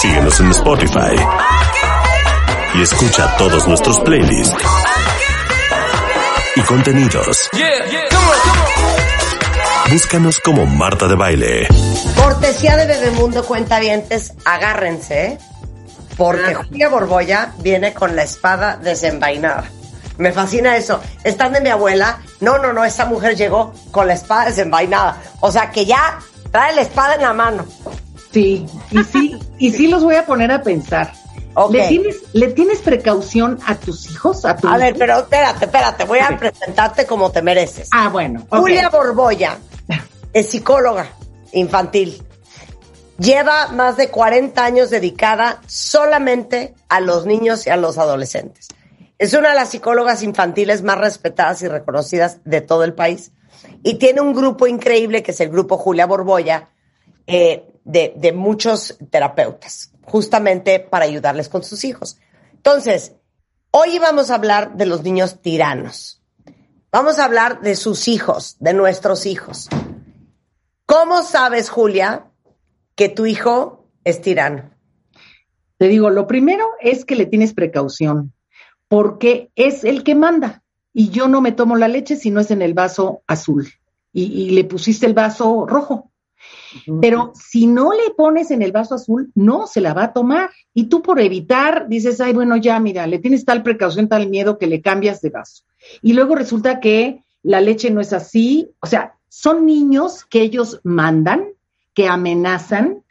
Síguenos en Spotify. Y escucha todos nuestros playlists. Y contenidos. Búscanos como Marta de Baile. Cortesía de Bebemundo Cuentavientes, agárrense, ¿eh? porque Julia Borboya viene con la espada desenvainada. Me fascina eso. Están de mi abuela. No, no, no, esa mujer llegó con la espada desenvainada. O sea que ya trae la espada en la mano. Sí, y sí, y sí los voy a poner a pensar. ¿Le, tienes, ¿Le tienes precaución a tus hijos? A, tu A ver, pero espérate, espérate, voy a presentarte como te mereces. Ah, bueno. Julia Borboya es psicóloga infantil. Lleva más de 40 años dedicada solamente a los niños y a los adolescentes. Es una de las psicólogas infantiles más respetadas y reconocidas de todo el país. Y tiene un grupo increíble que es el grupo Julia Borboya, eh, de, muchos terapeutas, justamente para ayudarles con sus hijos. Entonces, hoy vamos a hablar de los niños tiranos. Vamos a hablar de sus hijos, de nuestros hijos. ¿Cómo sabes, Julia, que tu hijo es tirano? Te digo, lo primero es que le tienes precaución, porque es el que manda. Y yo no me tomo la leche si no es en el vaso azul. Y le pusiste el vaso rojo. Pero si no le pones en el vaso azul, no se la va a tomar. Y tú por evitar dices, ay, bueno, ya, mira, le tienes tal precaución, tal miedo que le cambias de vaso. Y luego resulta que la leche no es así. O sea, son niños que ellos mandan, que amenazan,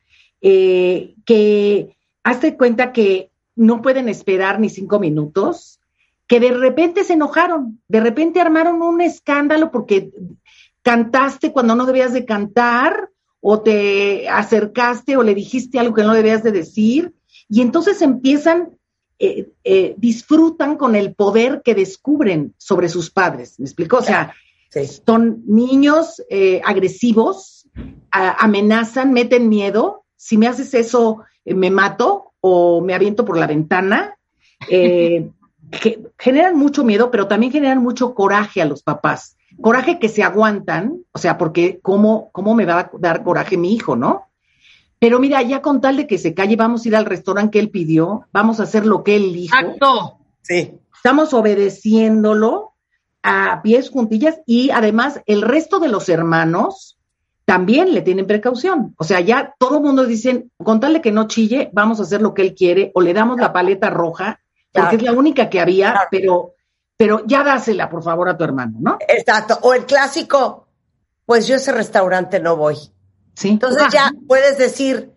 eh, que hazte cuenta que no pueden esperar ni cinco minutos, que de repente se enojaron, de repente armaron un escándalo porque cantaste cuando no debías de cantar, o te acercaste o le dijiste algo que no debías de decir, y entonces empiezan, eh, eh, disfrutan con el poder que descubren sobre sus padres. ¿Me explico? O sea, Sí. son niños eh, agresivos, a- amenazan, meten miedo. Si me haces eso, me mato o me aviento por la ventana. Que generan mucho miedo, pero también generan mucho coraje a los papás. Coraje que se aguantan, o sea, porque ¿cómo, cómo me va a dar coraje mi hijo, no? Pero mira, ya con tal de que se calle, vamos a ir al restaurante que él pidió, vamos a hacer lo que él dijo Acto. Sí. estamos obedeciéndolo a pies juntillas y además el resto de los hermanos también le tienen precaución. O sea, ya todo el mundo dicen, con tal de que no chille, vamos a hacer lo que él quiere o le damos la paleta roja, porque Claro. es la única que había, Claro. pero, pero ya dásela, por favor, a tu hermano, ¿no? Exacto. O el clásico, pues yo a ese restaurante no voy. Sí. Entonces ya puedes decir,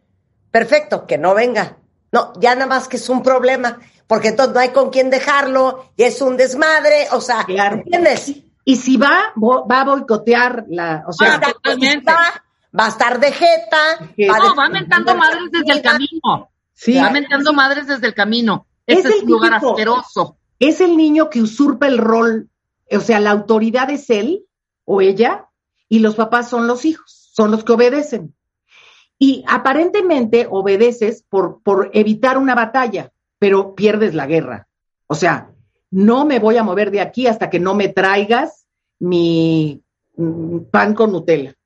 perfecto, que no venga. No, ya nada más que es un problema, porque entonces no hay con quién dejarlo y es un desmadre, o sea, Claro. ¿entiendes? Y si va, bo- va a boicotear la, o sea, Ah. Va, va a estar de jeta. Va a No, va mentando madres desde el camino. sí, Va mentando madres desde el camino. Es Este es, el un lugar típico- asqueroso. Es el niño que usurpa el rol, o sea, la autoridad es él o ella y los papás son los hijos, son los que obedecen. Y aparentemente obedeces por, por evitar una batalla, pero pierdes la guerra. O sea, no me voy a mover de aquí hasta que no me traigas mi mm, pan con Nutella.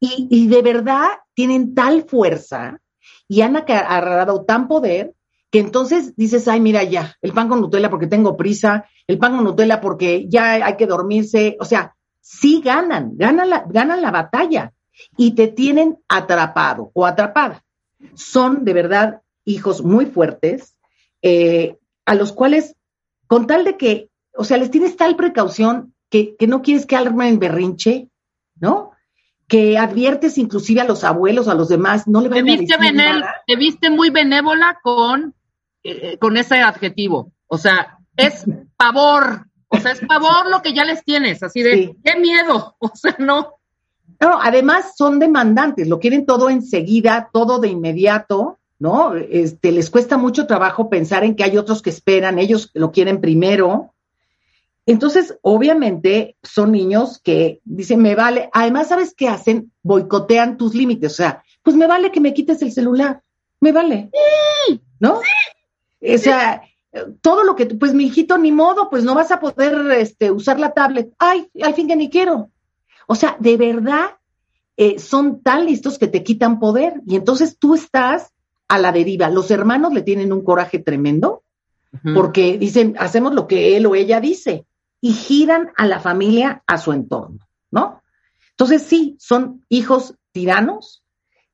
Y, y de verdad tienen tal fuerza y han agarrado tan poder que entonces dices, ay, mira ya, el pan con Nutella porque tengo prisa, el pan con Nutella porque ya hay que dormirse, o sea, sí ganan, ganan la, ganan la batalla y te tienen atrapado o atrapada. Son de verdad hijos muy fuertes, eh, a los cuales, con tal de que, o sea, les tienes tal precaución que, que no quieres que armen berrinche, ¿no? Que adviertes inclusive a los abuelos, a los demás, no le van a decir nada. te viste muy benévola con, eh, con ese adjetivo. O sea, es pavor. O sea, es pavor lo que ya les tienes. Así de, Sí. qué miedo. O sea, no. No, además son demandantes, lo quieren todo enseguida, todo de inmediato, ¿no? Este, les cuesta mucho trabajo pensar en que hay otros que esperan, ellos lo quieren primero. Entonces, obviamente, son niños que dicen, me vale, además, ¿sabes qué hacen? Boicotean tus límites, o sea, pues me vale que me quites el celular, me vale, ¿no? O sea, todo lo que, pues mi hijito, ni modo, pues no vas a poder este, usar la tablet. Ay, al fin que ni quiero. O sea, de verdad, eh, son tan listos que te quitan poder y entonces tú estás a la deriva. Los hermanos le tienen un coraje tremendo porque dicen, hacemos lo que él o ella dice y giran a la familia a su entorno, ¿no? Entonces sí, son hijos tiranos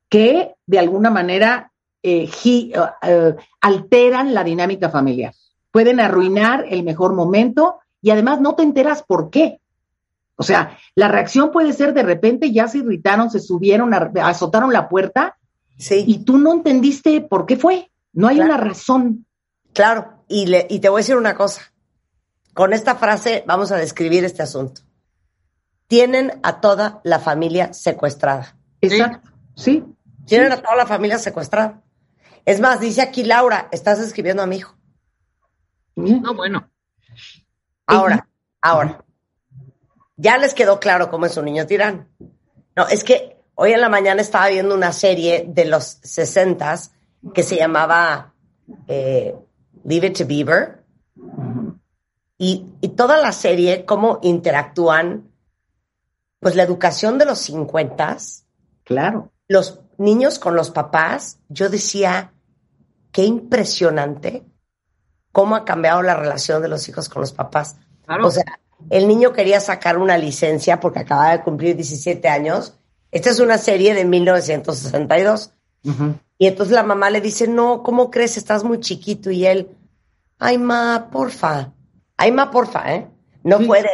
que de alguna manera eh, eh, alteran la dinámica familiar. Pueden arruinar el mejor momento y además no te enteras por qué. O sea, la reacción puede ser de repente ya se irritaron, se subieron, azotaron la puerta sí. y tú no entendiste por qué fue. No hay una razón. Claro, y, le, y te voy a decir una cosa. Con esta frase vamos a describir este asunto. Tienen a toda la familia secuestrada. Exacto, sí. Tienen a toda la familia secuestrada. Es más, dice aquí Laura, estás escribiendo a mi hijo. No, bueno. Ahora, ahora. Ya les quedó claro cómo es un niño tirano. No, es que hoy en la mañana estaba viendo una serie de los sesentas que se llamaba eh, Leave It to Beaver y, toda la serie, cómo interactúan, pues la educación de los 50. Claro. Los niños con los papás, yo decía, qué impresionante cómo ha cambiado la relación de los hijos con los papás. O sea, el niño quería sacar una licencia porque acababa de cumplir 17 años. Esta es una serie de 1962. Y entonces la mamá le dice, no, ¿cómo crees? Estás muy chiquito. Y él, ay, ma, porfa, Ay, ma, porfa, ¿eh? No puede.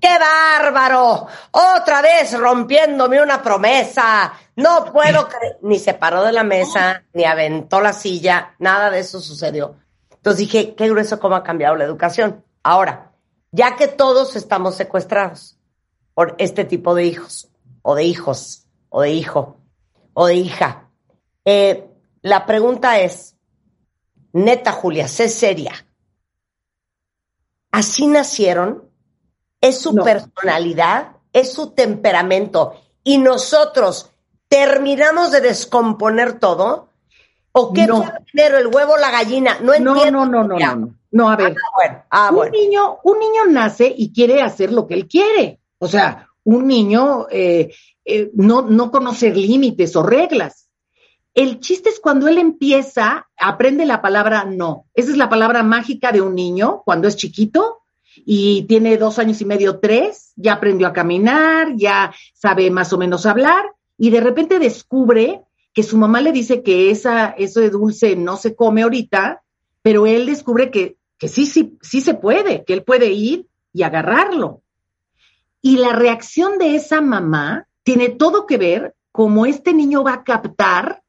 ¡Qué bárbaro! Otra vez rompiéndome una promesa. No puedo creer. Ni se paró de la mesa, ni aventó la silla, nada de eso sucedió. Entonces dije, qué grueso cómo ha cambiado la educación. Ahora, ya que todos estamos secuestrados por este tipo de hijos, o de hijos, o de hijo, o de hija, eh, la pregunta es, neta Julia, sé seria así nacieron, es su personalidad, es su temperamento, y nosotros terminamos de descomponer todo. ¿O qué fue primero, el huevo o la gallina? No entiendo. No, no, no, no, no, no. a ver. Ah, un, niño, un niño nace y quiere hacer lo que él quiere. O sea, un niño eh, eh, no, no conoce límites o reglas. El chiste es cuando él empieza, aprende la palabra no. Esa es la palabra mágica de un niño cuando es chiquito y tiene dos años y medio, tres, ya aprendió a caminar, ya sabe más o menos hablar y de repente descubre que su mamá le dice que esa, eso de dulce no se come ahorita, pero él descubre que, que sí, sí, sí se puede, que él puede ir y agarrarlo. Y la reacción de esa mamá tiene todo que ver cómo este niño va a captar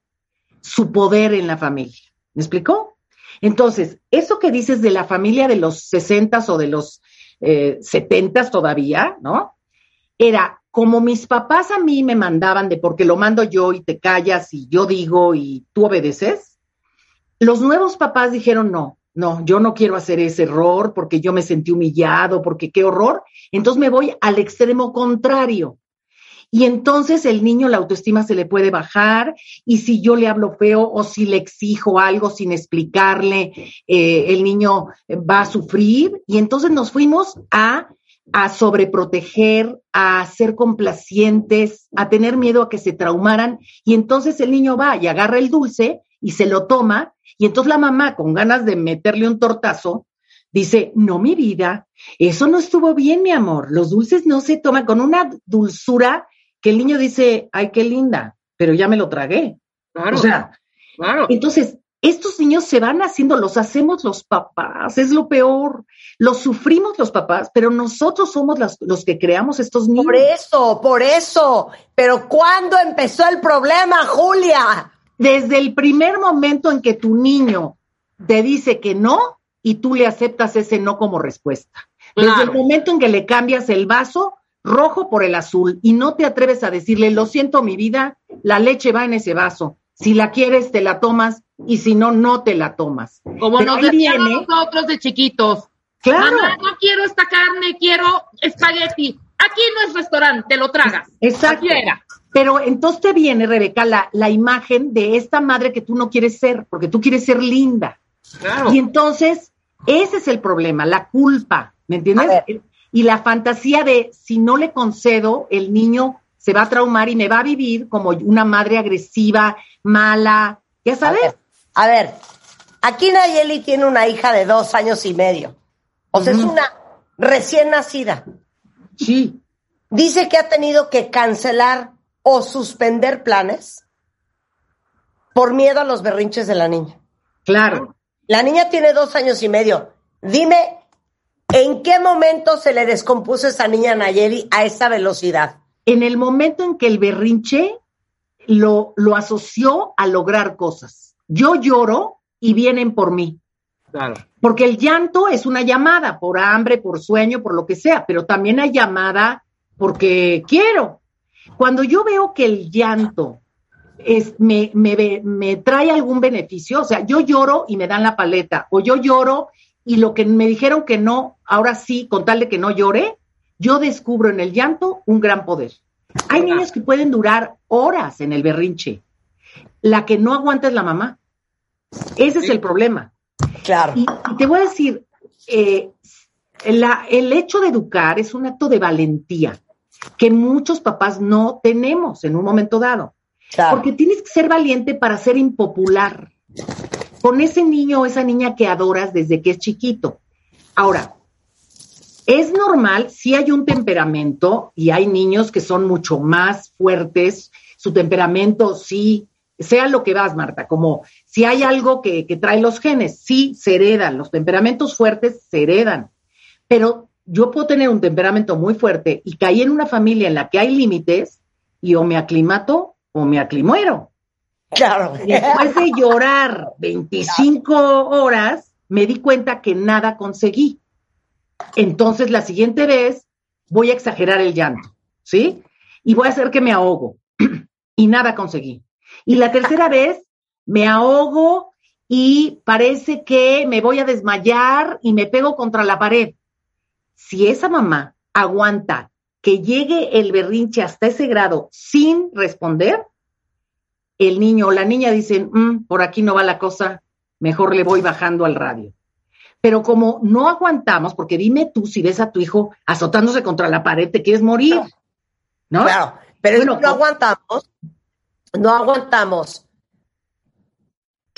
su poder en la familia. ¿Me explicó? Entonces, eso que dices de la familia de los sesentas o de los eh, setentas todavía, ¿no? Era como mis papás a mí me mandaban de porque lo mando yo y te callas y yo digo y tú obedeces. Los nuevos papás dijeron no, no, yo no quiero hacer ese error porque yo me sentí humillado, porque qué horror. Entonces me voy al extremo contrario. Y entonces el niño la autoestima se le puede bajar y si yo le hablo feo o si le exijo algo sin explicarle, eh, el niño va a sufrir. Y entonces nos fuimos a, a sobreproteger, a ser complacientes, a tener miedo a que se traumaran. Y entonces el niño va y agarra el dulce y se lo toma. Y entonces la mamá, con ganas de meterle un tortazo, dice, no, mi vida, eso no estuvo bien, mi amor. Los dulces no se toman con una dulzura que el niño dice, ay, qué linda, pero ya me lo tragué. Claro. O sea, claro. Entonces, estos niños se van haciendo, los hacemos los papás, es lo peor. Los sufrimos los papás, pero nosotros somos los que creamos estos niños. Por eso, por eso. Pero ¿cuándo empezó el problema, Julia? Desde el primer momento en que tu niño te dice que no y tú le aceptas ese no como respuesta. Desde el momento en que le cambias el vaso rojo por el azul y no te atreves a decirle, lo siento mi vida, la leche va en ese vaso. Si la quieres, te la tomas y si no, no te la tomas. Como Pero nos decían nosotros de chiquitos. Claro, Mamá, no quiero esta carne, quiero espagueti. Aquí no es restaurante, te lo tragas. Exacto. Era. pero entonces te viene, Rebeca, la, la imagen de esta madre que tú no quieres ser, porque tú quieres ser linda. Claro. Y entonces, ese es el problema, la culpa, ¿me entiendes? Y la fantasía de si no le concedo, el niño se va a traumar y me va a vivir como una madre agresiva, mala, ya A sabes. ver, a ver, aquí Nayeli tiene una hija de dos años y medio. O sea, es una recién nacida. Sí, Dice que ha tenido que cancelar o suspender planes por miedo a los berrinches de la niña. claro. La niña tiene dos años y medio. Dime, ¿en qué momento se le descompuso esa niña Nayeli a esa velocidad? En el momento en que el berrinche lo, lo asoció a lograr cosas. Yo lloro y vienen por mí. Claro. Porque el llanto es una llamada por hambre, por sueño, por lo que sea, pero también hay llamada porque quiero. Cuando yo veo que el llanto es, me, me, me trae algún beneficio, o sea, yo lloro y me dan la paleta, o yo lloro y lo que me dijeron que no, ahora sí, con tal de que no llore, yo descubro en el llanto un gran poder. Hay niños que pueden durar horas en el berrinche. La que no aguanta es la mamá. Ese es el problema. Claro. Y, y te voy a decir, eh, la- el hecho de educar es un acto de valentía que muchos papás no tenemos en un momento dado. claro. Porque tienes que ser valiente para ser impopular. Con ese niño o esa niña que adoras desde que es chiquito. Ahora, es normal, si hay un temperamento y hay niños que son mucho más fuertes, su temperamento sí, sea lo que vas, Marta, como si hay algo que, que trae los genes, sí, se heredan, los temperamentos fuertes se heredan, pero yo puedo tener un temperamento muy fuerte y caí en una familia en la que hay límites y o me aclimato o me aclimuero. Claro. Después de llorar 25 horas, me di cuenta que nada conseguí. Entonces, la siguiente vez voy a exagerar el llanto, ¿sí? Y voy a hacer que me ahogo. y nada conseguí. Y la tercera vez me ahogo y parece que me voy a desmayar y me pego contra la pared. Si esa mamá aguanta que llegue el berrinche hasta ese grado sin responder, el niño o la niña dicen, "Mm, por aquí no va la cosa, mejor le voy bajando al radio. Pero como no aguantamos, porque dime tú si ves a tu hijo azotándose contra la pared, te quieres morir, ¿no? Claro. Pero Bueno, no aguantamos, no aguantamos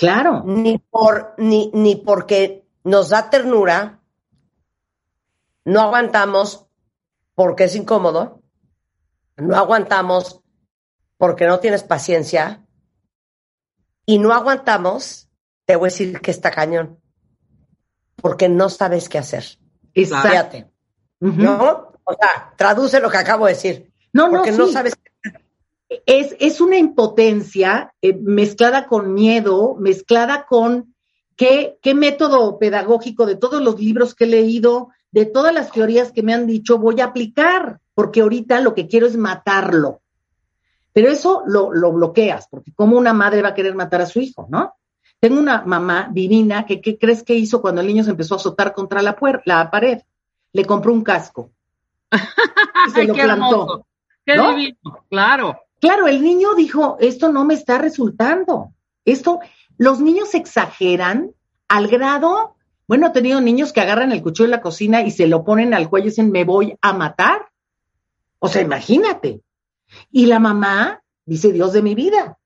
Claro, ni por ni, ni porque nos da ternura, no aguantamos porque es incómodo, no aguantamos porque no tienes paciencia y no aguantamos, te voy a decir que está cañón, porque no sabes qué hacer. exacto. Fíjate. ¿no? O sea, traduce lo que acabo de decir, No, no, porque no sí. sabes es, es una impotencia eh, mezclada con miedo, mezclada con qué, qué método pedagógico de todos los libros que he leído, de todas las teorías que me han dicho, voy a aplicar, porque ahorita lo que quiero es matarlo. Pero eso lo, lo bloqueas, porque como una madre va a querer matar a su hijo, ¿no? Tengo una mamá divina que, ¿qué crees que hizo cuando el niño se empezó a azotar contra la, puer- la pared? Le compró un casco. Y se lo qué plantó. Qué ¿No? divino. Claro. Claro, el niño dijo, esto no me está resultando. Esto, los niños exageran al grado, bueno, he tenido niños que agarran el cuchillo de la cocina y se lo ponen al cuello y dicen, me voy a matar. O sea, imagínate. Y la mamá dice, Dios de mi vida.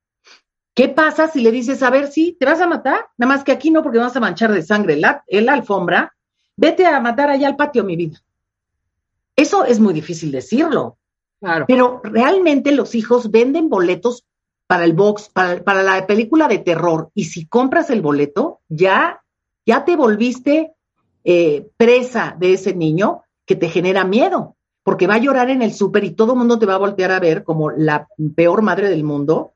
¿Qué pasa si le dices, a ver, sí, te vas a matar? Nada más que aquí no, porque vas a manchar de sangre la, la alfombra. Vete a matar allá al patio, mi vida. Eso es muy difícil decirlo. Claro. Pero realmente los hijos venden boletos para el box, para, para la película de terror. Y si compras el boleto, ya, ya te volviste eh, presa de ese niño que te genera miedo, porque va a llorar en el súper y todo el mundo te va a voltear a ver como la peor madre del mundo,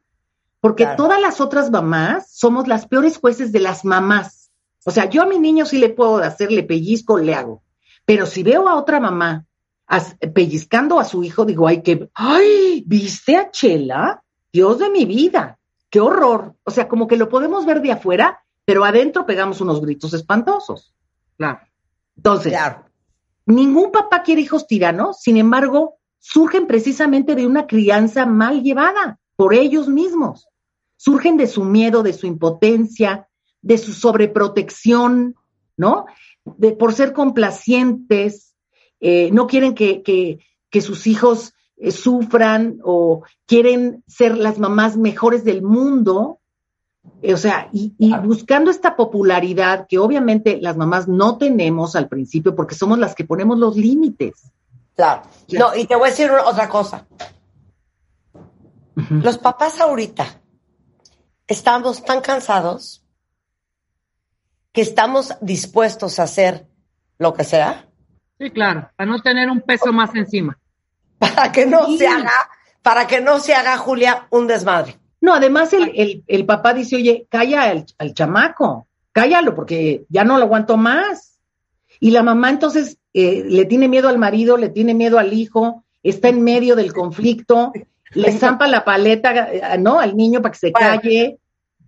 porque Claro. todas las otras mamás somos las peores jueces de las mamás. O sea, yo a mi niño sí le puedo hacer, le pellizco, le hago. Pero si veo a otra mamá pellizcando a su hijo, digo, ay, que, ay, ¿viste a Chela? Dios de mi vida. qué horror. O sea, como que lo podemos ver de afuera, pero adentro pegamos unos gritos espantosos. Claro. Entonces, Claro. Ningún papá quiere hijos tiranos, sin embargo, surgen precisamente de una crianza mal llevada por ellos mismos. Surgen de su miedo, de su impotencia, de su sobreprotección, ¿no? De, por ser complacientes, eh, no quieren que, que- sus hijos eh, sufran o quieren ser las mamás mejores del mundo. Eh, O sea, y, y buscando esta popularidad que obviamente las mamás no tenemos al principio porque somos las que ponemos los límites. Claro. No, y te voy a decir otra cosa. Los papás ahorita estamos tan cansados que estamos dispuestos a hacer lo que sea Sí, claro, para no tener un peso más encima. para que no Sí. se haga, para que no se haga, Julia, un desmadre. No, además el, el- el papá dice, oye, calla al, al chamaco, cállalo porque ya no lo aguanto más. Y la mamá entonces eh, le tiene miedo al marido, le tiene miedo al hijo, está en medio del conflicto, le zampa la paleta, ¿no? Al niño para que se Bueno. calle.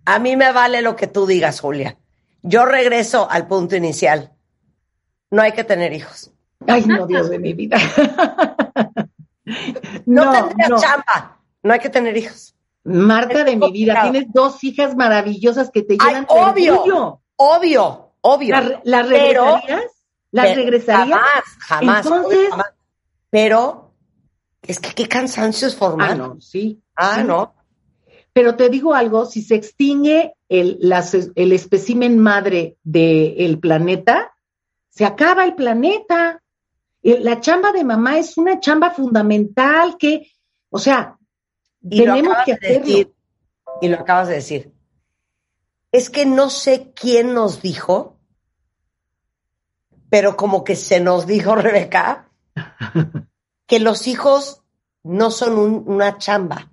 A mí me vale lo que tú digas, Julia. Yo regreso al punto inicial. No hay que tener hijos. Ay, no, Dios de mi vida. No, no, tendrías no. chamba. No hay que tener hijos. Marta de mi vida, tienes dos hijas maravillosas que te de obvio. orgullo. Obvio, obvio. ¿Las, las Pero- regresarías? ¿Las regresarías? Jamás, jamás. Entonces- obvio, jamás. Pero es que qué cansancio es formar. Ah, no, sí. Ah, sí. no. Pero te digo algo, si se extingue el, las- el espécimen madre del planeta, se acaba el planeta. Eh, La chamba de mamá es una chamba fundamental que, o sea, Y tenemos que de decir. Y lo acabas de decir. Es que no sé quién nos dijo, pero como que se nos dijo, Rebeca, que los hijos no son un- una chamba,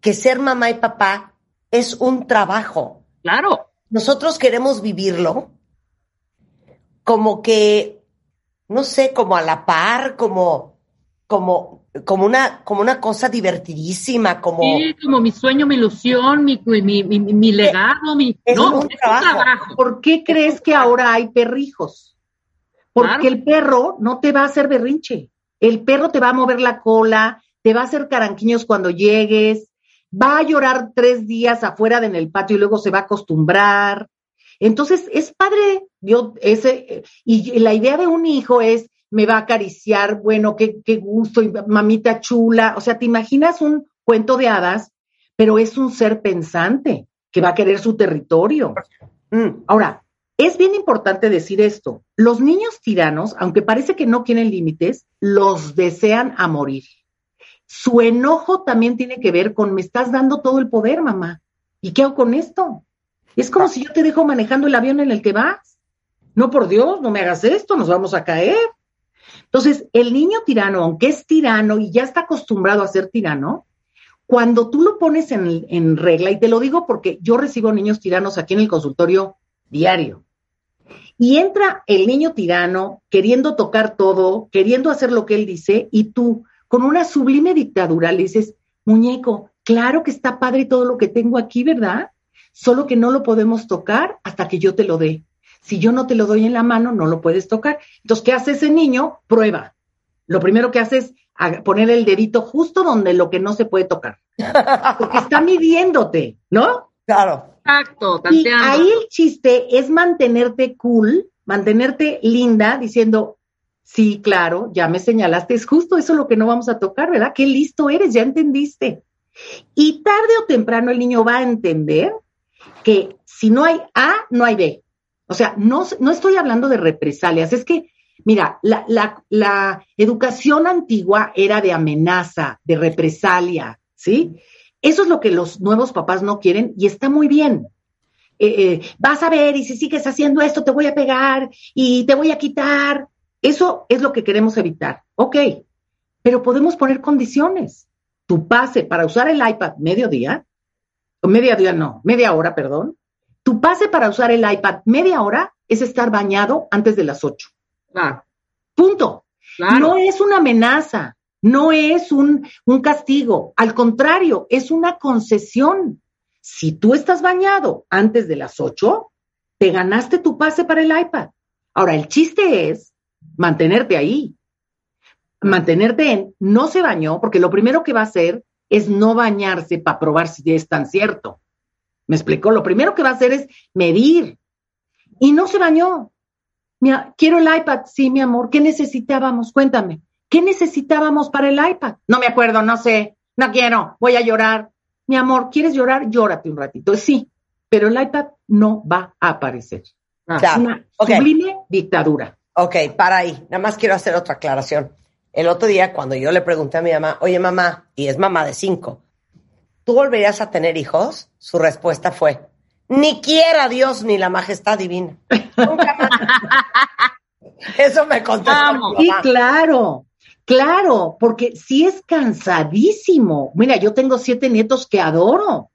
que ser mamá y papá es un trabajo. Claro. Nosotros queremos vivirlo como que, no sé, como a la par, como, como, como una, como una cosa divertidísima, como Sí, como mi sueño, mi ilusión, mi, mi, mi, mi legado, mi... Es no, un es trabajo. un trabajo. ¿Por qué crees que ahora hay perrijos? Porque Claro. el perro no te va a hacer berrinche. El perro te va a mover la cola, te va a hacer caranquiños cuando llegues, va a llorar tres días afuera de en el patio y luego se va a acostumbrar. Entonces, es padre, yo, ese, y la idea de un hijo es, me va a acariciar, bueno, qué, qué gusto, mamita chula. O sea, te imaginas un cuento de hadas, pero es un ser pensante que va a querer su territorio. Mm, Ahora, es bien importante decir esto. Los niños tiranos, aunque parece que no tienen límites, los desean a morir. Su enojo también tiene que ver con me estás dando todo el poder, mamá. ¿Y qué hago con esto? Es como si yo te dejo manejando el avión en el que vas. No, por Dios, no me hagas esto, nos vamos a caer. Entonces, el niño tirano, aunque es tirano y ya está acostumbrado a ser tirano, cuando tú lo pones en, regla, y te lo digo porque yo recibo niños tiranos aquí en el consultorio diario, y entra el niño tirano queriendo tocar todo, queriendo hacer lo que él dice, y tú, con una sublime dictadura, le dices, muñeco, claro que está padre todo lo que tengo aquí, ¿verdad? Solo que no lo podemos tocar hasta que yo te lo dé. Si yo no te lo doy en la mano, no lo puedes tocar. Entonces, ¿qué hace ese niño? Prueba. Lo primero que hace es poner el dedito justo donde lo que no se puede tocar. Porque está midiéndote, ¿no? claro. Exacto, Y ahí el chiste es mantenerte cool, mantenerte linda, diciendo, sí, claro, ya me señalaste, es justo eso lo que no vamos a tocar, ¿verdad? Qué listo eres, ya entendiste. Y tarde o temprano el niño va a entender que si no hay A, no hay B. O sea, no, no estoy hablando de represalias, es que, mira, la, la, la educación antigua era de amenaza, de represalia, ¿sí? Eso es lo que los nuevos papás no quieren y está muy bien. Eh, eh, vas a ver y si sigues haciendo esto te voy a pegar y te voy a quitar. Eso es lo que queremos evitar. Ok, pero podemos poner condiciones. Tu pase para usar el iPad mediodía, o media día no, media hora, perdón. Tu pase para usar el iPad media hora es estar bañado antes de las 8. Claro, Punto. claro. No es una amenaza, no es un, un castigo, al contrario, es una concesión. si tú estás bañado antes de las 8, te ganaste tu pase para el iPad. Ahora, el chiste es mantenerte ahí, mantenerte en no se bañó, porque lo primero que va a hacer es no bañarse para probar si es tan cierto. ¿Me explicó? Lo primero que va a hacer es medir. Y no se bañó. quiero el iPad. Sí, mi amor. ¿Qué necesitábamos? Cuéntame. ¿Qué necesitábamos para el iPad? No me acuerdo, no sé. No quiero. Voy a llorar. Mi amor, ¿quieres llorar? Llórate un ratito. Sí, pero el iPad no va a aparecer. Ah, es una sublime dictadura. Ok, para ahí. Nada más quiero hacer otra aclaración. El otro día, cuando yo le pregunté a mi mamá, oye mamá, y es mamá de cinco, ¿tú volverías a tener hijos? Su respuesta fue, ni quiera Dios ni la majestad divina. Nunca más. Eso me contestó. Sí, claro, claro, porque sí es cansadísimo. Mira, yo tengo siete nietos que adoro.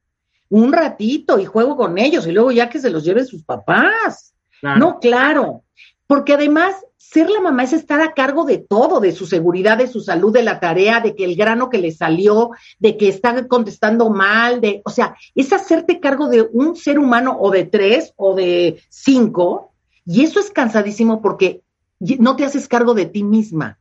Un ratito y juego con ellos y luego ya que se los lleven sus papás. No, claro, porque además ser la mamá es estar a cargo de todo, de su seguridad, de su salud, de la tarea, de que el grano que le salió, de que está contestando mal, de, o sea, es hacerte cargo de un ser humano o de tres o de cinco, y eso es cansadísimo porque no te haces cargo de ti misma.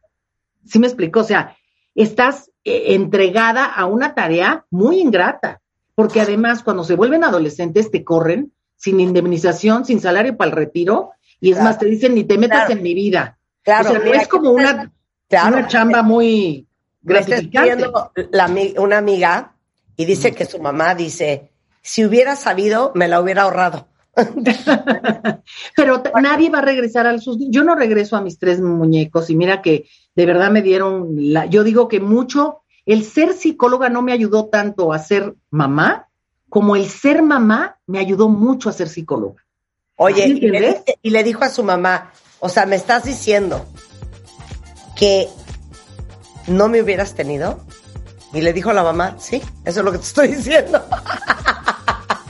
¿Sí me explico? O sea, estás eh, entregada a una tarea muy ingrata, porque además cuando se vuelven adolescentes te corren sin indemnización, sin salario para el retiro, y es más, te dicen, ni te metas en mi vida. Claro. O sea, no es como una, una chamba muy gratificante. La, una amiga y dice que su mamá dice, si hubiera sabido, me la hubiera ahorrado. Pero nadie va a regresar a sus... Yo no regreso a mis tres muñecos y mira que de verdad me dieron... La, yo digo que mucho, el ser psicóloga no me ayudó tanto a ser mamá, como el ser mamá me ayudó mucho a ser psicóloga. Oye, y le, dijo a su mamá, o sea, ¿me estás diciendo que no me hubieras tenido? Y le dijo a la mamá, sí, eso es lo que te estoy diciendo.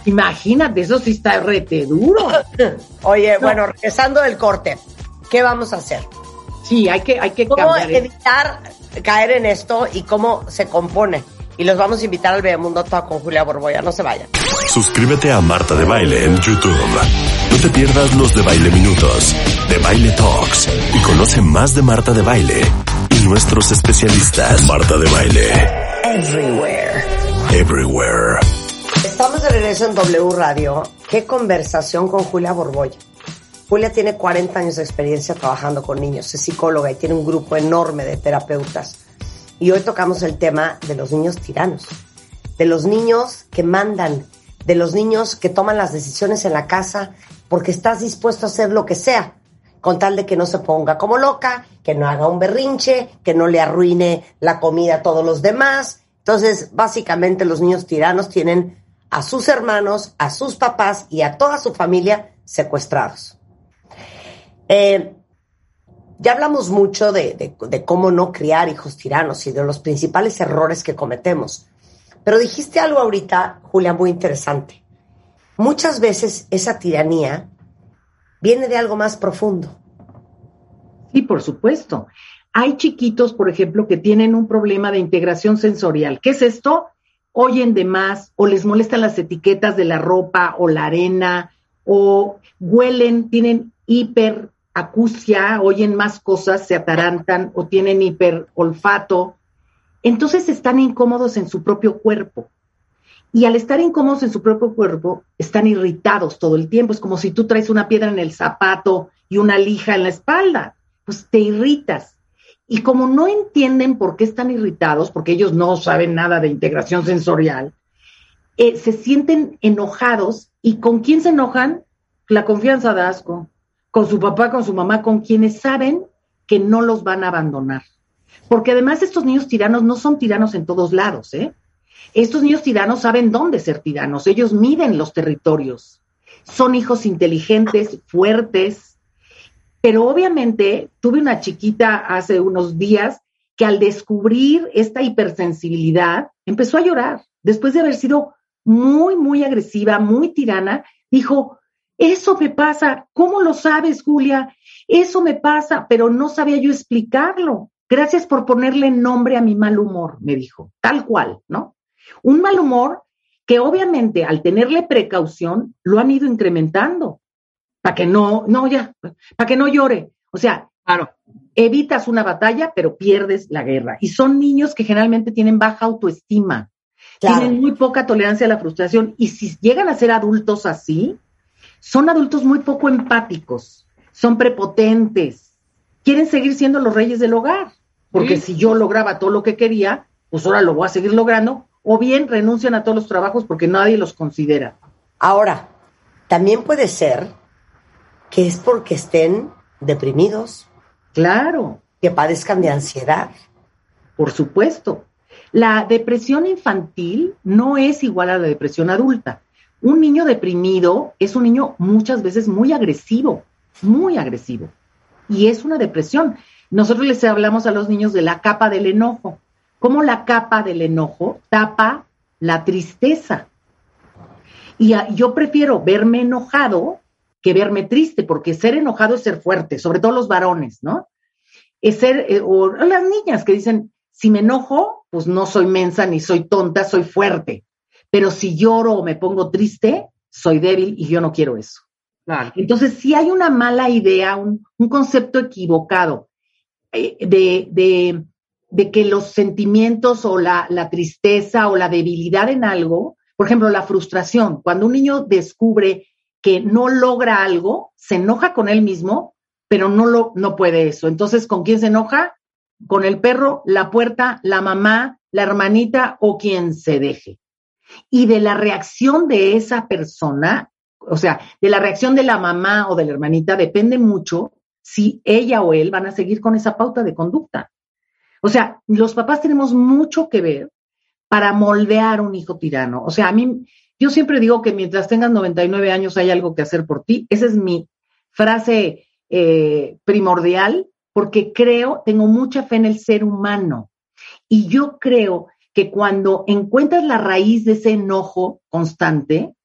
Imagínate, eso sí está rete duro. Oye, bueno, regresando del corte, ¿qué vamos a hacer? Sí, hay que, hay que ¿Cómo evitar caer en esto y cómo se compone? Y los vamos a invitar al Beamundo Talk con Julia Borboya. No se vayan. Suscríbete a Marta de Baile en YouTube. Te pierdas los de Baile Minutos, de Baile Talks y conoce más de Marta de Baile y nuestros especialistas. Marta de Baile. Everywhere. Everywhere. Estamos de regreso en W Radio. Qué conversación con Julia Borboya. Julia tiene 40 años de experiencia trabajando con niños, es psicóloga y tiene un grupo enorme de terapeutas y hoy tocamos el tema de los niños tiranos, de los niños que mandan, de los niños que toman las decisiones en la casa porque estás dispuesto a hacer lo que sea, con tal de que no se ponga como loca, que no haga un berrinche, que no le arruine la comida a todos los demás. Entonces, básicamente los niños tiranos tienen a sus hermanos, a sus papás y a toda su familia secuestrados. Eh, ya hablamos mucho de, cómo no criar hijos tiranos y de los principales errores que cometemos. Pero dijiste algo ahorita, Julia, muy interesante. Muchas veces esa tiranía viene de algo más profundo. Sí, por supuesto. Hay chiquitos, por ejemplo, que tienen un problema de integración sensorial. ¿Qué es esto? Oyen de más o les molestan las etiquetas de la ropa o la arena o huelen, tienen hiper acusia, oyen más cosas, se atarantan o tienen hiperolfato. Entonces están incómodos en su propio cuerpo. Y al estar incómodos en su propio cuerpo, están irritados todo el tiempo. Es como si tú traes una piedra en el zapato y una lija en la espalda. Pues te irritas. Y como no entienden por qué están irritados, porque ellos no saben nada de integración sensorial, eh, se sienten enojados. ¿Y con quién se enojan? La confianza da asco con su papá, con su mamá, con quienes saben que no los van a abandonar. Porque además estos niños tiranos no son tiranos en todos lados, ¿eh? Estos niños tiranos saben dónde ser tiranos, ellos miden los territorios. Son hijos inteligentes, fuertes, pero obviamente tuve una chiquita hace unos días que al descubrir esta hipersensibilidad empezó a llorar. Después de haber sido muy, muy agresiva, muy tirana, dijo, eso me pasa. ¿Cómo lo sabes, Julia? Eso me pasa, pero no sabía yo explicarlo. Gracias por ponerle nombre a mi mal humor, me dijo, tal cual, ¿no? Un mal humor que obviamente al tenerle precaución lo han ido incrementando para que no, no, ya, para que no llore. O sea, Claro. evitas una batalla, pero pierdes la guerra. Y son niños que generalmente tienen baja autoestima, Claro. tienen muy poca tolerancia a la frustración. Y si llegan a ser adultos así, son adultos muy poco empáticos, son prepotentes, quieren seguir siendo los reyes del hogar. Porque Sí. si yo lograba todo lo que quería, pues ahora lo voy a seguir logrando. O bien renuncian a todos los trabajos porque nadie los considera. Ahora, también puede ser que es porque estén deprimidos, Claro. que padezcan de ansiedad. Por supuesto. La depresión infantil no es igual a la depresión adulta. Un niño deprimido es un niño muchas veces muy agresivo, muy agresivo. Y es una depresión. Nosotros les hablamos a los niños de la capa del enojo. Cómo la capa del enojo tapa la tristeza. Y a- yo prefiero verme enojado que verme triste, porque ser enojado es ser fuerte, sobre todo los varones, ¿no? es ser, eh, o las niñas que dicen, si me enojo, pues no soy mensa ni soy tonta, soy fuerte. Pero si lloro o me pongo triste, soy débil y yo no quiero eso. Claro. Entonces, si hay una mala idea, un, un concepto equivocado de, de- de que los sentimientos o la, la tristeza o la debilidad en algo, por ejemplo, la frustración, cuando un niño descubre que no logra algo, se enoja con él mismo, pero no, lo, no puede eso. Entonces, ¿con quién se enoja? Con el perro, la puerta, la mamá, la hermanita o quien se deje. Y de la reacción de esa persona, o sea, de la reacción de la mamá o de la hermanita, depende mucho si ella o él van a seguir con esa pauta de conducta. O sea, los papás tenemos mucho que ver para moldear un hijo tirano. O sea, a mí, yo siempre digo que mientras tengas 99 años hay algo que hacer por ti. Esa es mi frase eh, primordial, porque creo, tengo mucha fe en el ser humano. Y yo creo que cuando encuentras la raíz de ese enojo constante,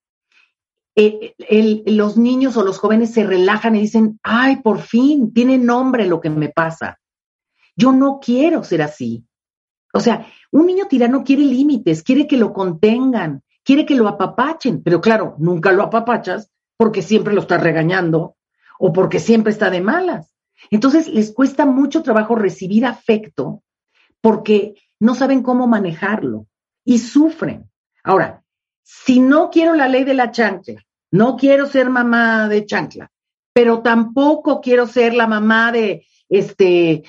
eh, los niños o los jóvenes se relajan y dicen, ay, por fin, tiene nombre lo que me pasa. Yo no quiero ser así. O sea, un niño tirano quiere límites, quiere que lo contengan, quiere que lo apapachen, pero claro, nunca lo apapachas porque siempre lo estás regañando o porque siempre está de malas. Entonces les cuesta mucho trabajo recibir afecto porque no saben cómo manejarlo y sufren. Ahora, si no quiero la ley de la chancla, no quiero ser mamá de chancla, pero tampoco quiero ser la mamá de este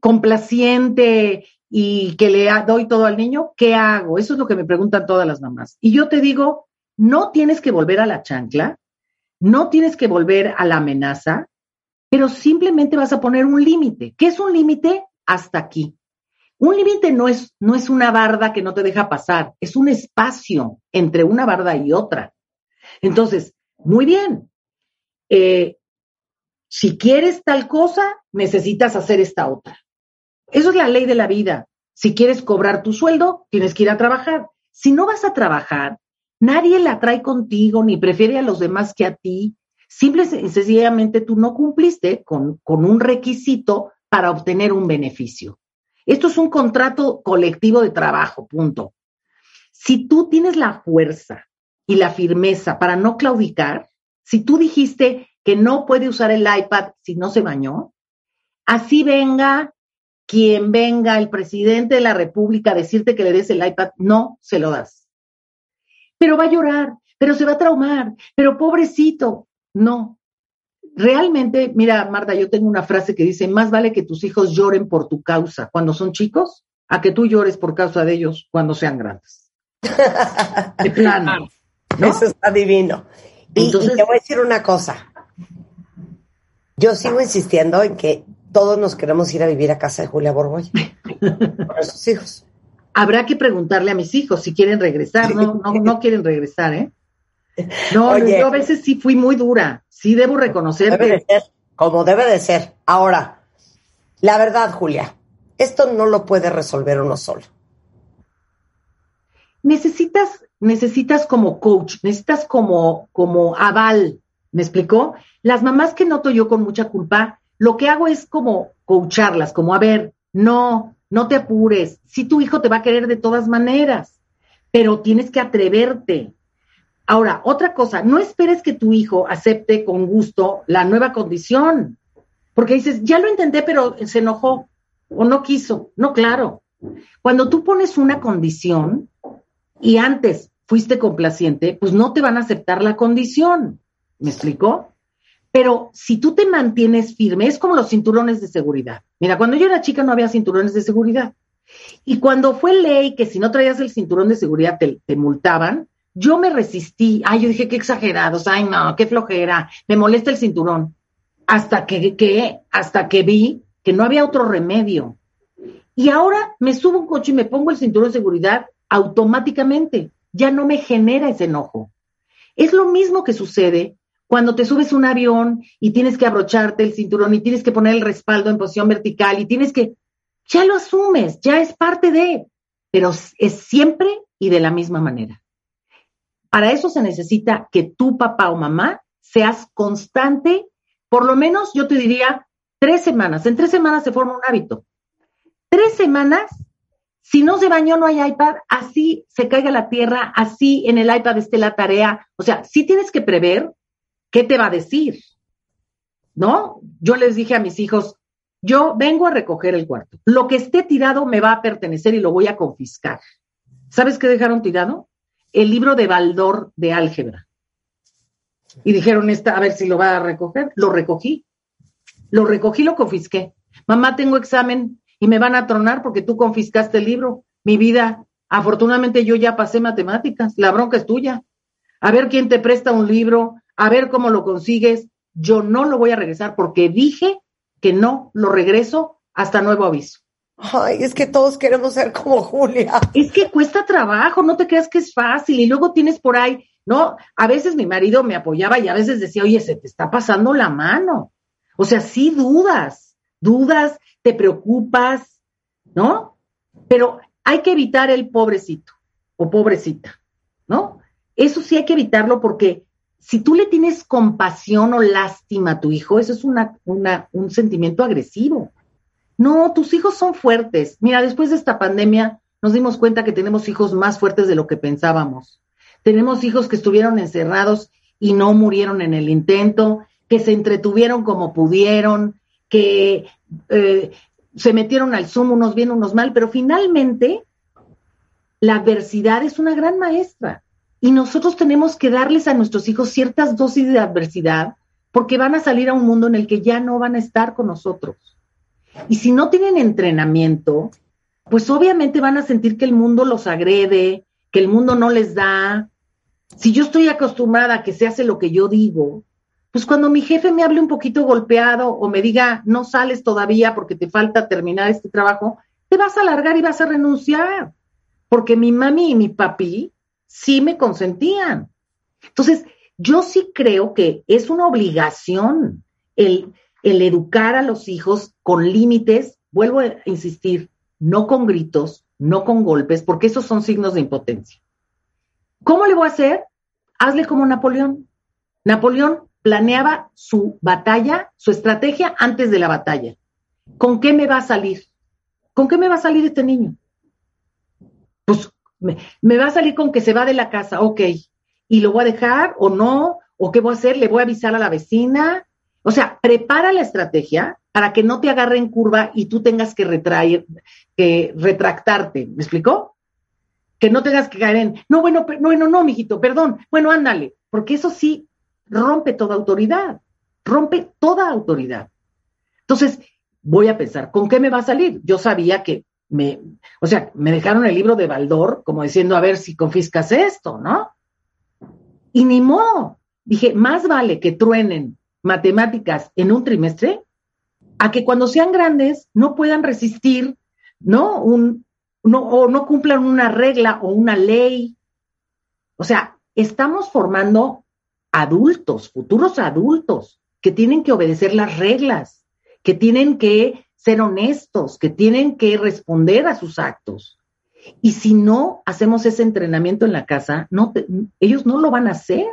complaciente y que le doy todo al niño, ¿qué hago? Eso es lo que me preguntan todas las mamás. Y yo te digo, no tienes que volver a la chancla, no tienes que volver a la amenaza, pero simplemente vas a poner un límite. ¿Qué es un límite? Hasta aquí. Un límite no es, no es una barda que no te deja pasar, es un espacio entre una barda y otra. Entonces, muy bien. Eh, si quieres tal cosa, necesitas hacer esta otra. Eso es la ley de la vida. Si quieres cobrar tu sueldo, tienes que ir a trabajar. Si no vas a trabajar, nadie la trae contigo ni prefiere a los demás que a ti. Simple y sencillamente tú no cumpliste con, con un requisito para obtener un beneficio. Esto es un contrato colectivo de trabajo, punto. Si tú tienes la fuerza y la firmeza para no claudicar, si tú dijiste que no puede usar el iPad si no se bañó, así venga quien venga, el presidente de la República, a decirte que le des el iPad, no se lo das. Pero va a llorar, pero se va a traumar, pero pobrecito, no. Realmente, mira, Marta, yo tengo una frase que dice, más vale que tus hijos lloren por tu causa cuando son chicos, a que tú llores por causa de ellos cuando sean grandes. De plano. ¿no? Eso está divino. Y, y Entonces- te voy a decir una cosa. Yo sigo insistiendo en que todos nos queremos ir a vivir a casa de Julia Borboy. con nuestros hijos. Habrá que preguntarle a mis hijos si quieren regresar. No, no, no quieren regresar, ¿eh? No, Oye. yo a veces sí fui muy dura. Sí debo reconocer Debe de ser como debe de ser. Ahora, la verdad, Julia, esto no lo puede resolver uno solo. necesitas, necesitas como coach, necesitas como, como aval. ¿Me explicó? Las mamás que noto yo con mucha culpa, lo que hago es como coacharlas, como a ver, no, no te apures. Si tu hijo te va a querer de todas maneras, pero tienes que atreverte. Ahora, otra cosa, no esperes que tu hijo acepte con gusto la nueva condición, porque dices, ya lo intenté, pero se enojó o no quiso. No, claro. Cuando tú pones una condición y antes fuiste complaciente, pues no te van a aceptar la condición. ¿Me explicó? Pero si tú te mantienes firme, es como los cinturones de seguridad. Mira, cuando yo era chica no había cinturones de seguridad. Y cuando fue ley que si no traías el cinturón de seguridad te, te multaban, yo me resistí. Ay, yo dije, qué exagerados. Ay, no, qué flojera. Me molesta el cinturón. Hasta que, hasta que vi que no había otro remedio. Y ahora me subo un coche y me pongo el cinturón de seguridad automáticamente. Ya no me genera ese enojo. Es lo mismo que sucede cuando te subes un avión y tienes que abrocharte el cinturón y tienes que poner el respaldo en posición vertical y tienes que, ya lo asumes, ya es parte de, pero es siempre y de la misma manera. Para eso se necesita que tu papá o mamá seas constante, por lo menos yo te diría tres semanas. En tres semanas se forma un hábito. Tres semanas, si no se bañó no hay iPad, así se caiga la tierra, así en el iPad esté la tarea. O sea, sí tienes que prever qué te va a decir. ¿No? Yo les dije a mis hijos, yo vengo a recoger el cuarto. Lo que esté tirado me va a pertenecer y lo voy a confiscar. ¿Sabes qué dejaron tirado? El libro de Baldor de álgebra. Y dijeron, esta, a ver si lo va a recoger. Lo recogí. Lo recogí, lo confisqué. Mamá, tengo examen y me van a tronar porque tú confiscaste el libro. Mi vida, afortunadamente yo ya pasé matemáticas. La bronca es tuya. A ver quién te presta un libro, a ver cómo lo consigues. Yo no lo voy a regresar porque dije que no lo regreso hasta nuevo aviso. Ay, es que todos queremos ser como Julia. Es que cuesta trabajo, no te creas que es fácil. Y luego tienes por ahí, ¿no? A veces mi marido me apoyaba y a veces decía, oye, se te está pasando la mano. O sea, sí dudas, dudas, te preocupas, ¿no? Pero hay que evitar el pobrecito o pobrecita, ¿no? Eso sí hay que evitarlo porque si tú le tienes compasión o lástima a tu hijo, eso es una, una, un sentimiento agresivo. No, tus hijos son fuertes. Mira, después de esta pandemia nos dimos cuenta que tenemos hijos más fuertes de lo que pensábamos. Tenemos hijos que estuvieron encerrados y no murieron en el intento, que se entretuvieron como pudieron, que eh, se metieron al Zoom unos bien, unos mal, pero finalmente la adversidad es una gran maestra y nosotros tenemos que darles a nuestros hijos ciertas dosis de adversidad porque van a salir a un mundo en el que ya no van a estar con nosotros. Y si no tienen entrenamiento, pues obviamente van a sentir que el mundo los agrede, que el mundo no les da. Si yo estoy acostumbrada a que se hace lo que yo digo, pues cuando mi jefe me hable un poquito golpeado o me diga, no sales todavía porque te falta terminar este trabajo, te vas a alargar y vas a renunciar. Porque mi mami y mi papi sí me consentían. Entonces, yo sí creo que es una obligación el, el educar a los hijos con límites, vuelvo a insistir, no con gritos, no con golpes, porque esos son signos de impotencia. ¿Cómo le voy a hacer? Hazle como Napoleón. Napoleón planeaba su batalla, su estrategia antes de la batalla. ¿Con qué me va a salir? ¿Con qué me va a salir este niño? Pues me, va a salir con que se va de la casa, ok. ¿Y lo voy a dejar o no? ¿O qué voy a hacer? ¿Le voy a avisar a la vecina? O sea, prepara la estrategia para que no te agarre en curva y tú tengas que retraer, que retractarte. ¿Me explicó? Que no tengas que caer en, no, bueno, no, bueno, no, mijito, perdón, bueno, ándale, porque eso sí rompe toda autoridad, rompe toda autoridad. Entonces, voy a pensar, ¿con qué me va a salir? Yo sabía que me, o sea, me dejaron el libro de Baldor como diciendo, a ver si confiscas esto, ¿no? Y ni modo. Dije, más vale que truenen matemáticas en un trimestre a que cuando sean grandes no puedan resistir, ¿no? Un, no, o no cumplan una regla o una ley. O sea, estamos formando adultos, futuros adultos, que tienen que obedecer las reglas, que tienen que ser honestos, que tienen que responder a sus actos. Y si no hacemos ese entrenamiento en la casa, no ellos no lo van a hacer,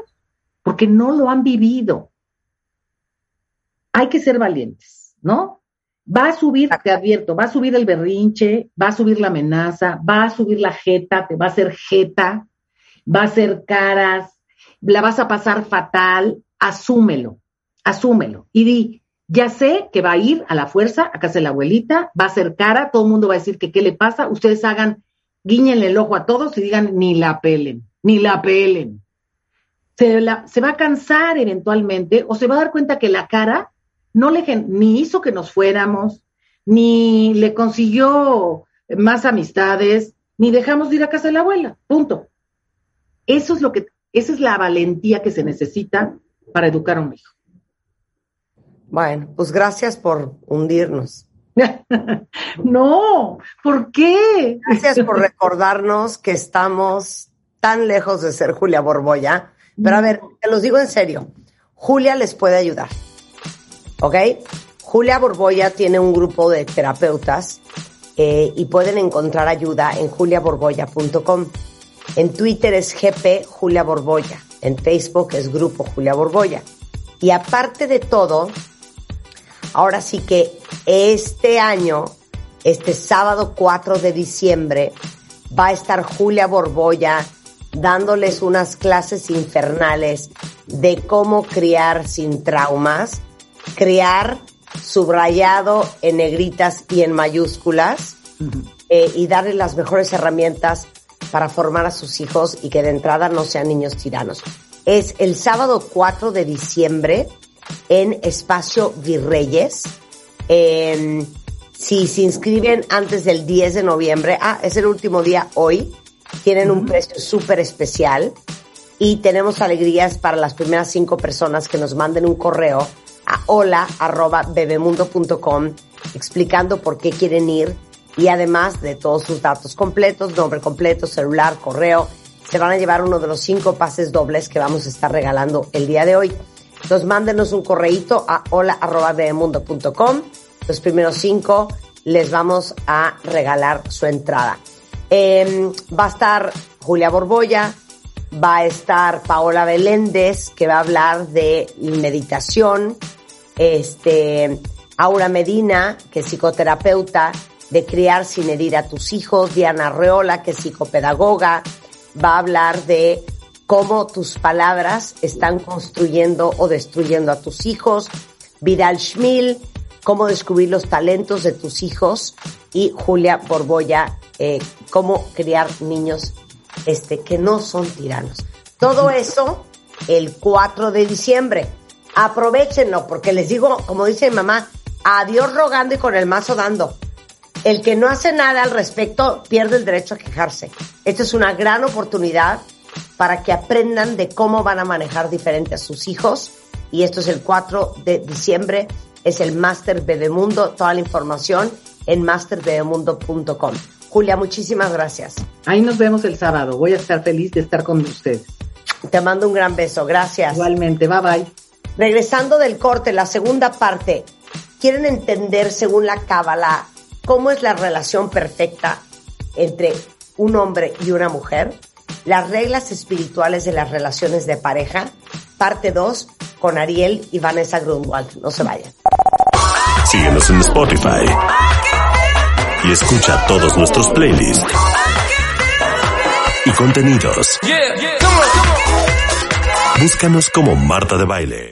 porque no lo han vivido hay que ser valientes, ¿no? Va a subir, te advierto, va a subir el berrinche, va a subir la amenaza, va a subir la jeta, te va a hacer jeta, va a hacer caras, la vas a pasar fatal, asúmelo, asúmelo. Y di, ya sé que va a ir a la fuerza a casa de la abuelita, va a hacer cara, todo el mundo va a decir que qué le pasa, ustedes hagan, guiñenle el ojo a todos y digan, ni la pelen, ni la pelen. Se, se va a cansar eventualmente o se va a dar cuenta que la cara no le ni hizo que nos fuéramos, ni le consiguió más amistades, ni dejamos de ir a casa de la abuela, punto. Eso es lo que, esa es la valentía que se necesita para educar a un hijo. Bueno, pues gracias por hundirnos. no, ¿por qué? Gracias por recordarnos que estamos tan lejos de ser Julia Borboya. Pero a ver, te los digo en serio, Julia les puede ayudar. ¿Ok? Julia Borboya tiene un grupo de terapeutas eh, y pueden encontrar ayuda en juliaborboya.com. En Twitter es GP Julia Borboya. En Facebook es Grupo Julia Borboya. Y aparte de todo, ahora sí que este año, este sábado 4 de diciembre, va a estar Julia Borboya dándoles unas clases infernales de cómo criar sin traumas crear subrayado en negritas y en mayúsculas eh, y darle las mejores herramientas para formar a sus hijos y que de entrada no sean niños tiranos. Es el sábado 4 de diciembre en Espacio Virreyes. si se inscriben antes del 10 de noviembre, ah, es el último día hoy, tienen un precio súper especial y tenemos alegrías para las primeras cinco personas que nos manden un correo a hola arroba bebemundo.com explicando por qué quieren ir y además de todos sus datos completos, nombre completo, celular, correo, se van a llevar uno de los cinco pases dobles que vamos a estar regalando el día de hoy. Entonces mándenos un correíto a hola arroba bebemundo.com. Los primeros cinco les vamos a regalar su entrada. Em, va a estar Julia Borboya, va a estar Paola Beléndez, que va a hablar de meditación, este, Aura Medina, que es psicoterapeuta, de criar sin herir a tus hijos, Diana Reola, que es psicopedagoga, va a hablar de cómo tus palabras están construyendo o destruyendo a tus hijos, Vidal Schmil, cómo descubrir los talentos de tus hijos y Julia Borboya, eh, cómo criar niños este, que no son tiranos. Todo eso el 4 de diciembre. Aprovechenlo, porque les digo, como dice mi mamá, a Dios rogando y con el mazo dando. El que no hace nada al respecto pierde el derecho a quejarse. Esta es una gran oportunidad para que aprendan de cómo van a manejar diferente a sus hijos. Y esto es el 4 de diciembre, es el Master Bebemundo, toda la información en masterbebemundo.com. Julia, muchísimas gracias. Ahí nos vemos el sábado. Voy a estar feliz de estar con ustedes. Te mando un gran beso. Gracias. Igualmente. Bye bye. Regresando del corte, la segunda parte. ¿Quieren entender, según la Cábala, cómo es la relación perfecta entre un hombre y una mujer? Las reglas espirituales de las relaciones de pareja. Parte 2 con Ariel y Vanessa Grunwald. No se vayan. Síguenos en Spotify y escucha todos nuestros playlists y contenidos. Búscanos como Marta de Baile.